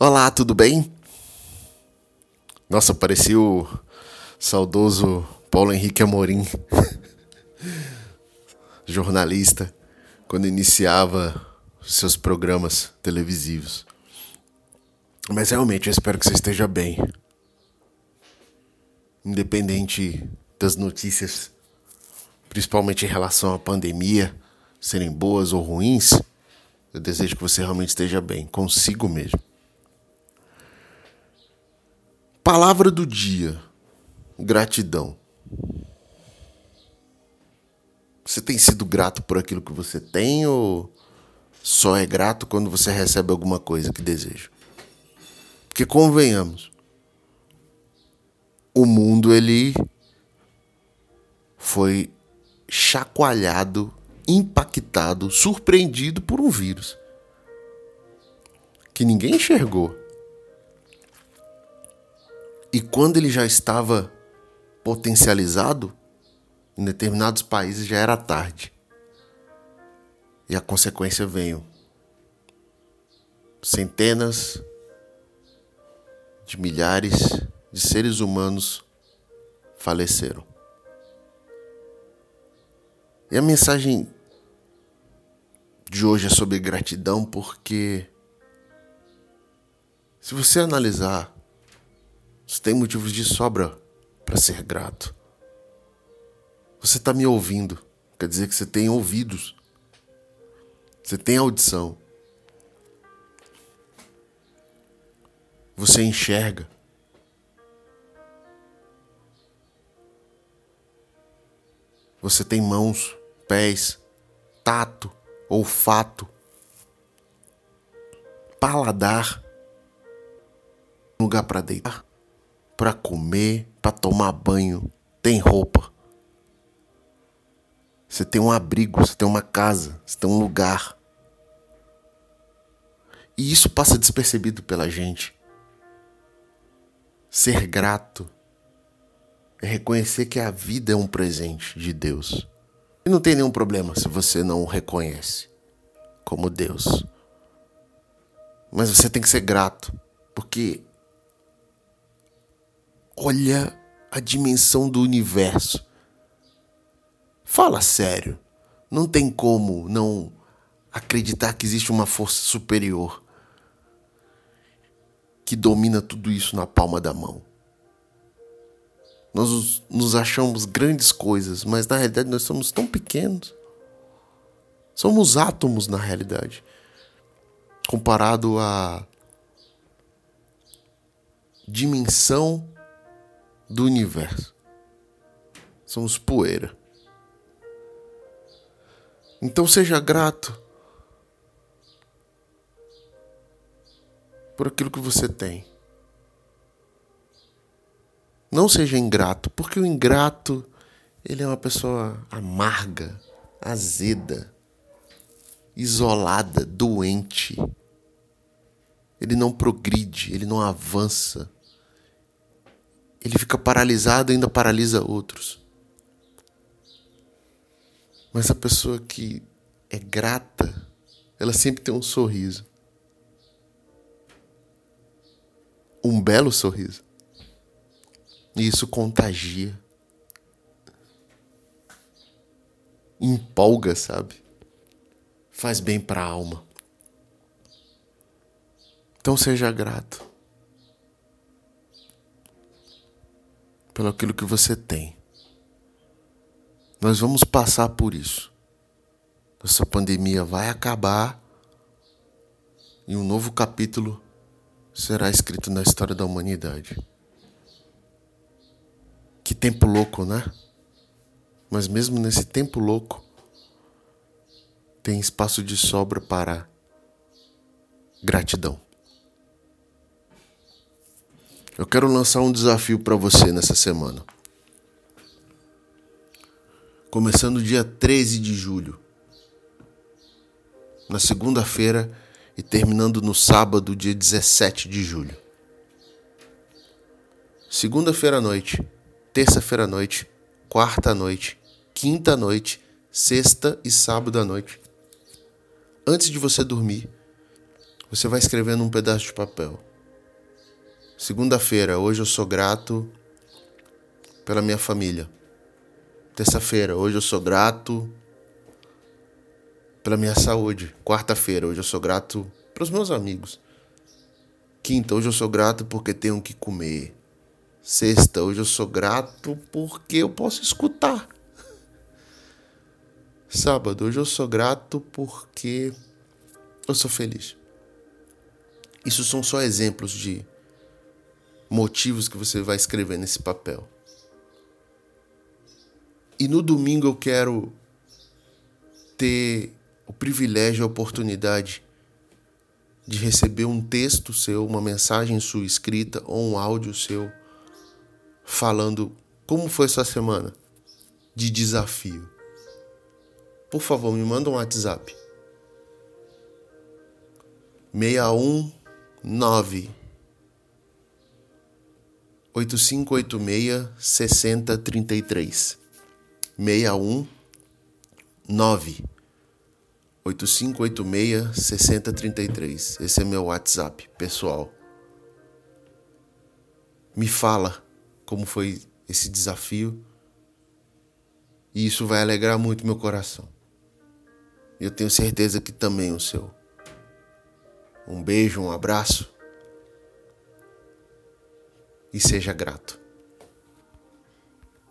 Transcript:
Olá, tudo bem? Nossa, parecia o saudoso Paulo Henrique Amorim, jornalista, quando iniciava seus programas televisivos. Mas realmente eu espero que você esteja bem. Independente das notícias, principalmente em relação à pandemia, serem boas ou ruins, eu desejo que você realmente esteja bem, consigo mesmo. Palavra do dia: gratidão. Você tem sido grato por aquilo que você tem ou só é grato quando você recebe alguma coisa que deseja? Porque convenhamos, o mundo ele foi chacoalhado, impactado, surpreendido por um vírus que ninguém enxergou. E quando ele já estava potencializado, em determinados países já era tarde. E a consequência veio. Centenas de milhares de seres humanos faleceram. E a mensagem de hoje é sobre gratidão porque se você analisar você tem motivos de sobra para ser grato. Você está me ouvindo, quer dizer que você tem ouvidos. Você tem audição. Você enxerga. Você tem mãos, pés, tato, olfato, paladar, lugar para deitar para comer, para tomar banho, tem roupa. Você tem um abrigo, você tem uma casa, você tem um lugar. E isso passa despercebido pela gente. Ser grato é reconhecer que a vida é um presente de Deus. E não tem nenhum problema se você não o reconhece como Deus. Mas você tem que ser grato, porque Olha a dimensão do universo. Fala sério. Não tem como não acreditar que existe uma força superior que domina tudo isso na palma da mão. Nós nos achamos grandes coisas, mas na realidade nós somos tão pequenos. Somos átomos na realidade. Comparado à dimensão do universo. Somos poeira. Então seja grato por aquilo que você tem. Não seja ingrato, porque o ingrato ele é uma pessoa amarga, azeda, isolada, doente. Ele não progride, ele não avança ele fica paralisado e ainda paralisa outros. Mas a pessoa que é grata, ela sempre tem um sorriso. Um belo sorriso. E isso contagia. Empolga, sabe? Faz bem para a alma. Então seja grato. Pelo aquilo que você tem. Nós vamos passar por isso. Essa pandemia vai acabar e um novo capítulo será escrito na história da humanidade. Que tempo louco, né? Mas mesmo nesse tempo louco, tem espaço de sobra para gratidão. Eu quero lançar um desafio para você nessa semana. Começando dia 13 de julho, na segunda-feira e terminando no sábado, dia 17 de julho. Segunda-feira à noite, terça-feira à noite, quarta à noite, quinta à noite, sexta e sábado à noite. Antes de você dormir, você vai escrever num pedaço de papel Segunda-feira, hoje eu sou grato pela minha família. Terça-feira, hoje eu sou grato pela minha saúde. Quarta-feira, hoje eu sou grato pelos meus amigos. Quinta, hoje eu sou grato porque tenho o que comer. Sexta, hoje eu sou grato porque eu posso escutar. Sábado, hoje eu sou grato porque eu sou feliz. Isso são só exemplos de motivos que você vai escrever nesse papel. E no domingo eu quero ter o privilégio, a oportunidade de receber um texto seu, uma mensagem sua escrita ou um áudio seu falando como foi sua semana de desafio. Por favor, me manda um WhatsApp. 619 8586 6033 619 8586 6033. Esse é meu WhatsApp, pessoal. Me fala como foi esse desafio. E isso vai alegrar muito meu coração. Eu tenho certeza que também o seu. Um beijo, um abraço. E seja grato.